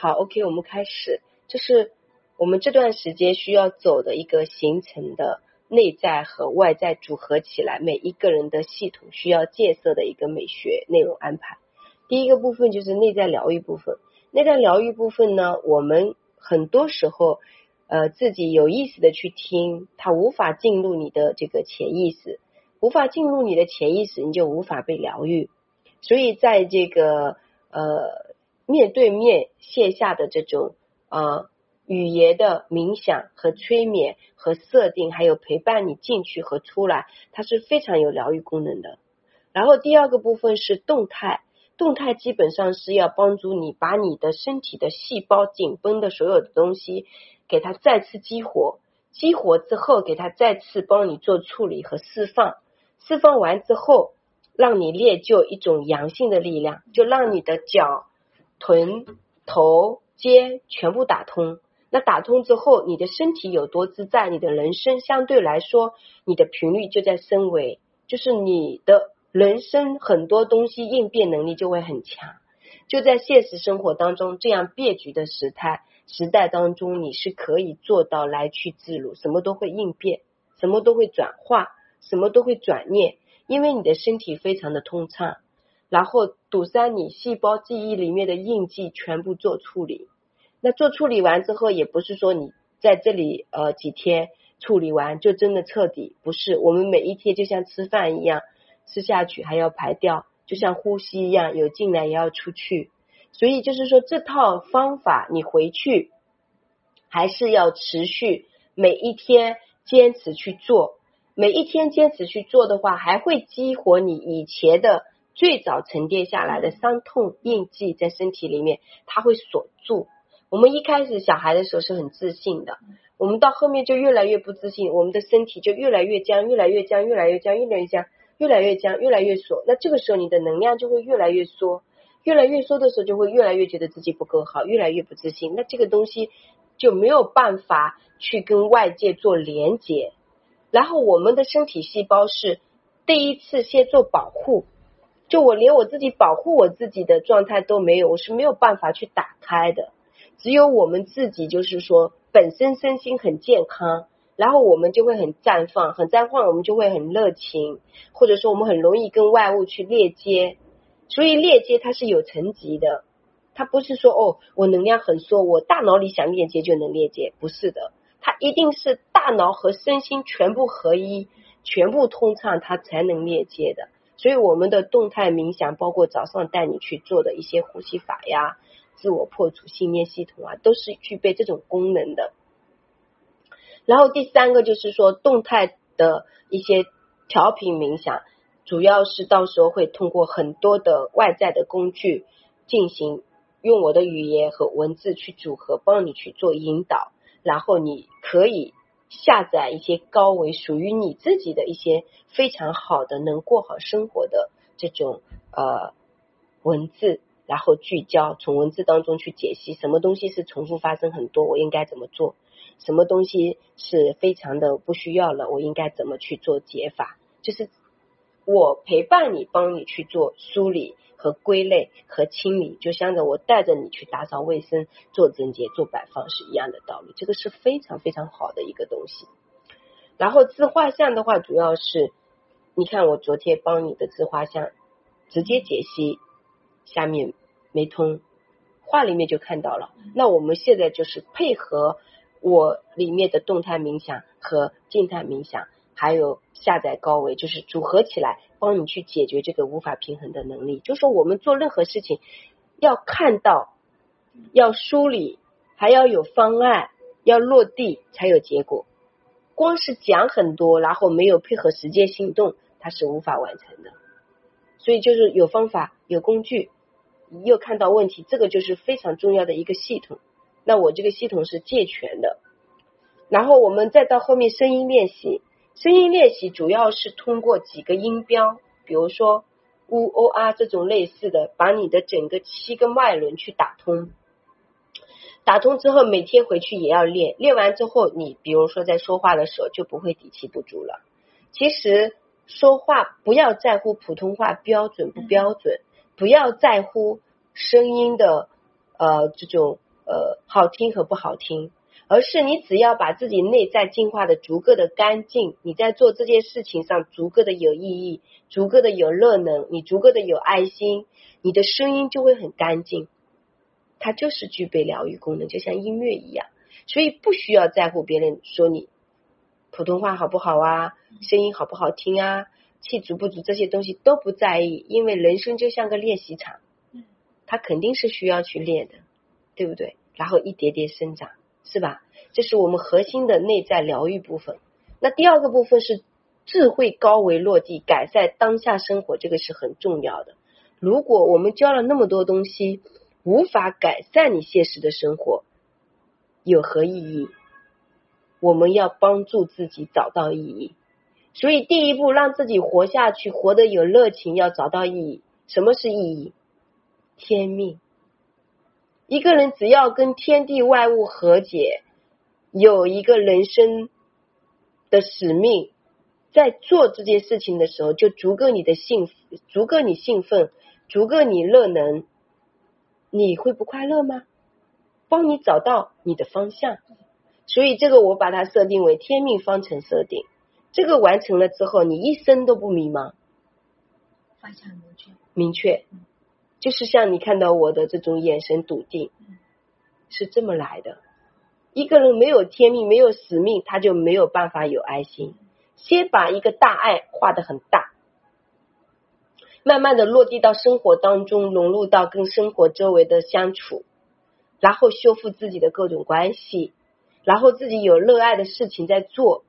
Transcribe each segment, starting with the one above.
好，OK，我们开始，这是我们这段时间需要走的一个形成的内在和外在组合起来，每一个人的系统需要建设的一个美学内容安排。第一个部分就是内在疗愈部分，内在疗愈部分呢，我们很多时候呃自己有意识的去听，它无法进入你的这个潜意识，无法进入你的潜意识，你就无法被疗愈。所以在这个呃。面对面线下的这种呃语言的冥想和催眠和设定，还有陪伴你进去和出来，它是非常有疗愈功能的。然后第二个部分是动态，动态基本上是要帮助你把你的身体的细胞紧绷的所有的东西给它再次激活，激活之后给它再次帮你做处理和释放，释放完之后让你练就一种阳性的力量，就让你的脚。臀、头、肩全部打通，那打通之后，你的身体有多自在，你的人生相对来说，你的频率就在升维，就是你的人生很多东西应变能力就会很强。就在现实生活当中，这样变局的时态时代当中，你是可以做到来去自如，什么都会应变，什么都会转化，什么都会转念，因为你的身体非常的通畅。然后堵塞你细胞记忆里面的印记，全部做处理。那做处理完之后，也不是说你在这里呃几天处理完就真的彻底，不是。我们每一天就像吃饭一样，吃下去还要排掉，就像呼吸一样，有进来也要出去。所以就是说，这套方法你回去还是要持续每一天坚持去做。每一天坚持去做的话，还会激活你以前的。最早沉淀下来的伤痛印记在身体里面，它会锁住。我们一开始小孩的时候是很自信的，我们到后面就越来越不自信，我们的身体就越来越僵，越来越僵，越来越僵，越来越僵，越来越僵，越来越缩。那这个时候你的能量就会越来越缩，越来越缩的时候就会越来越觉得自己不够好，越来越不自信。那这个东西就没有办法去跟外界做连接。然后我们的身体细胞是第一次先做保护。就我连我自己保护我自己的状态都没有，我是没有办法去打开的。只有我们自己，就是说本身身心很健康，然后我们就会很绽放，很绽放，我们就会很热情，或者说我们很容易跟外物去链接。所以链接它是有层级的，它不是说哦，我能量很缩，我大脑里想链接就能链接，不是的，它一定是大脑和身心全部合一，全部通畅，它才能链接的。所以我们的动态冥想，包括早上带你去做的一些呼吸法呀、自我破除信念系统啊，都是具备这种功能的。然后第三个就是说，动态的一些调频冥想，主要是到时候会通过很多的外在的工具进行，用我的语言和文字去组合，帮你去做引导，然后你可以。下载一些高维属于你自己的一些非常好的能过好生活的这种呃文字，然后聚焦从文字当中去解析什么东西是重复发生很多，我应该怎么做？什么东西是非常的不需要了，我应该怎么去做解法？就是我陪伴你，帮你去做梳理。和归类和清理，就像着我带着你去打扫卫生、做整洁、做摆放是一样的道理。这个是非常非常好的一个东西。然后自画像的话，主要是你看我昨天帮你的自画像直接解析，下面没通，画里面就看到了。那我们现在就是配合我里面的动态冥想和静态冥想。还有下载高维，就是组合起来帮你去解决这个无法平衡的能力。就说我们做任何事情要看到，要梳理，还要有方案，要落地才有结果。光是讲很多，然后没有配合实践行动，它是无法完成的。所以就是有方法、有工具，又看到问题，这个就是非常重要的一个系统。那我这个系统是健全的。然后我们再到后面声音练习。声音练习主要是通过几个音标，比如说 u o r 这种类似的，把你的整个七个脉轮去打通。打通之后，每天回去也要练。练完之后，你比如说在说话的时候就不会底气不足了。其实说话不要在乎普通话标准不标准，不要在乎声音的呃这种呃好听和不好听，而是你只要把自己内在净化的足够的干净，你在做这件事情上足够的有意义，足够的有热能，你足够的有爱心，你的声音就会很干净，它就是具备疗愈功能，就像音乐一样，所以不需要在乎别人说你普通话好不好啊，声音好不好听啊。气足不足这些东西都不在意，因为人生就像个练习场，它肯定是需要去练的，对不对？然后一点点生长，是吧？这是我们核心的内在疗愈部分。那第二个部分是智慧高维落地，改善当下生活，这个是很重要的。如果我们教了那么多东西，无法改善你现实的生活，有何意义？我们要帮助自己找到意义。所以，第一步让自己活下去，活得有热情，要找到意义。什么是意义？天命。一个人只要跟天地万物和解，有一个人生的使命，在做这件事情的时候，就足够你的兴，足够你兴奋，足够你乐能。你会不快乐吗？帮你找到你的方向。所以，这个我把它设定为天命方程设定。这个完成了之后，你一生都不迷茫，方向明确，明确，就是像你看到我的这种眼神笃定，是这么来的。一个人没有天命，没有使命，他就没有办法有爱心。先把一个大爱画的很大，慢慢的落地到生活当中，融入到跟生活周围的相处，然后修复自己的各种关系，然后自己有热爱的事情在做。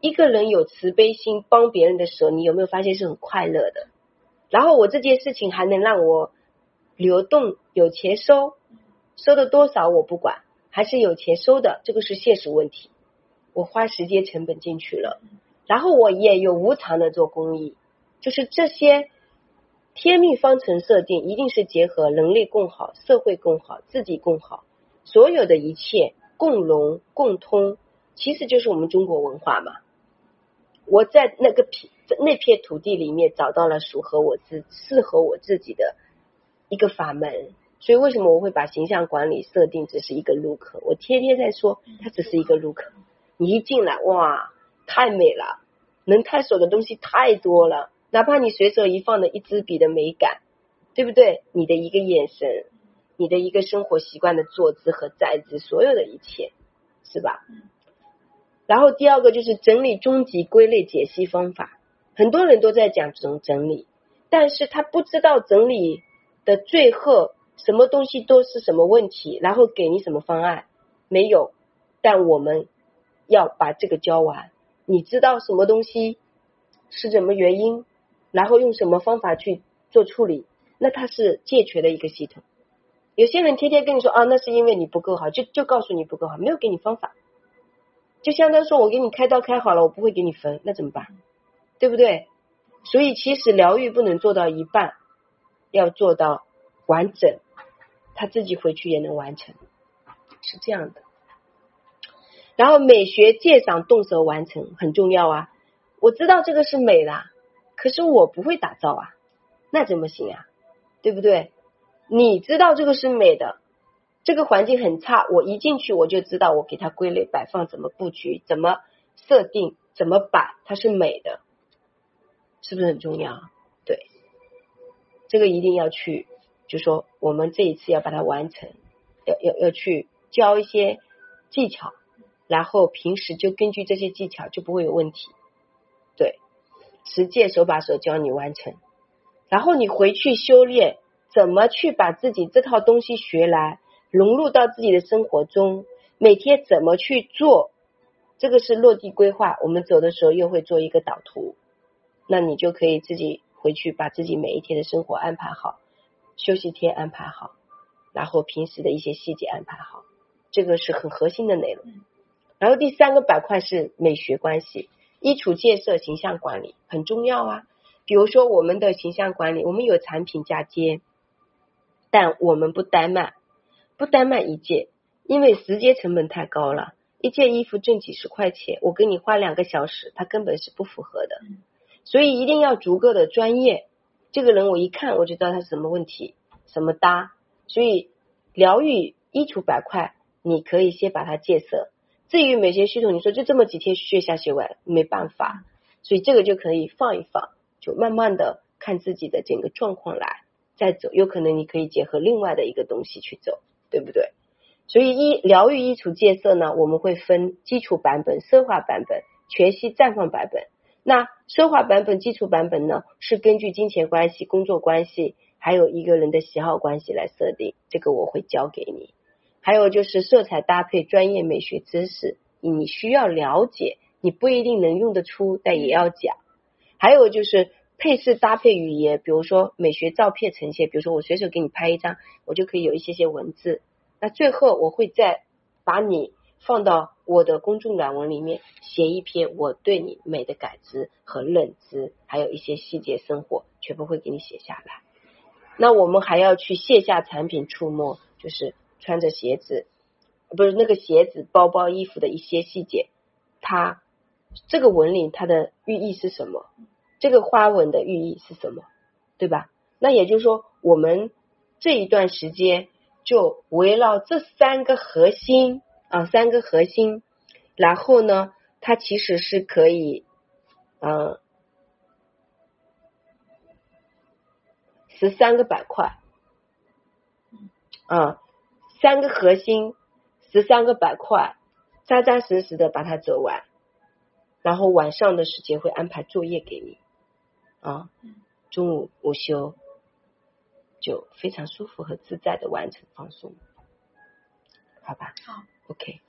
一个人有慈悲心帮别人的时候，你有没有发现是很快乐的？然后我这件事情还能让我流动有钱收，收的多少我不管，还是有钱收的，这个是现实问题。我花时间成本进去了，然后我也有无偿的做公益，就是这些天命方程设定一定是结合人类共好、社会共好、自己共好，所有的一切共融共通，其实就是我们中国文化嘛。我在那个片那片土地里面找到了属合我自适合我自己的一个法门，所以为什么我会把形象管理设定只是一个入口？我天天在说它只是一个入口，你一进来哇，太美了，能探索的东西太多了，哪怕你随手一放的一支笔的美感，对不对？你的一个眼神，你的一个生活习惯的坐姿和站姿，所有的一切，是吧？然后第二个就是整理终极归类解析方法，很多人都在讲这种整理，但是他不知道整理的最后什么东西都是什么问题，然后给你什么方案没有，但我们要把这个教完，你知道什么东西是什么原因，然后用什么方法去做处理，那它是健全的一个系统。有些人天天跟你说啊，那是因为你不够好，就就告诉你不够好，没有给你方法。就相当于说，我给你开刀开好了，我不会给你分，那怎么办？对不对？所以其实疗愈不能做到一半，要做到完整，他自己回去也能完成，是这样的。然后美学鉴赏动手完成很重要啊！我知道这个是美的，可是我不会打造啊，那怎么行啊？对不对？你知道这个是美的。这个环境很差，我一进去我就知道我给它归类摆放怎么布局怎么设定怎么摆它是美的，是不是很重要？对，这个一定要去，就说我们这一次要把它完成，要要要去教一些技巧，然后平时就根据这些技巧就不会有问题。对，实践手把手教你完成，然后你回去修炼，怎么去把自己这套东西学来。融入到自己的生活中，每天怎么去做？这个是落地规划。我们走的时候又会做一个导图，那你就可以自己回去把自己每一天的生活安排好，休息天安排好，然后平时的一些细节安排好。这个是很核心的内容。然后第三个板块是美学关系，衣橱建设、形象管理很重要啊。比如说我们的形象管理，我们有产品嫁接，但我们不单卖。不单卖一件，因为时间成本太高了。一件衣服挣几十块钱，我给你花两个小时，它根本是不符合的。所以一定要足够的专业。这个人我一看我就知道他什么问题，什么搭。所以疗愈衣橱板块你可以先把它戒色。至于美学系统，你说就这么几天学下学完，没办法，所以这个就可以放一放，就慢慢的看自己的整个状况来再走。有可能你可以结合另外的一个东西去走，对不对？所以一疗愈衣橱戒色呢，我们会分基础版本、奢华版本、全息绽放版本。那奢华版本、基础版本呢，是根据金钱关系、工作关系，还有一个人的喜好关系来设定。这个我会教给你。还有就是色彩搭配、专业美学知识，你需要了解，你不一定能用得出，但也要讲。还有就是配饰搭配语言，比如说美学照片呈现，比如说我随手给你拍一张，我就可以有一些些文字。那最后我会再把你放到我的公众软文里面，写一篇我对你美的感知和认知，还有一些细节生活，全部会给你写下来。那我们还要去线下产品触摸，就是穿着鞋子，不是那个鞋子、包包、衣服的一些细节，它这个纹理它的寓意是什么？这个花纹的寓意是什么？对吧？那也就是说，我们这一段时间。就围绕这三个核心啊，三个核心，然后呢，它其实是可以，嗯，十三个板块，啊，三个核心，十三个板块，扎扎实实的把它走完，然后晚上的时间会安排作业给你，啊，中午午休。就非常舒服和自在的完成放松，好吧？好 okay.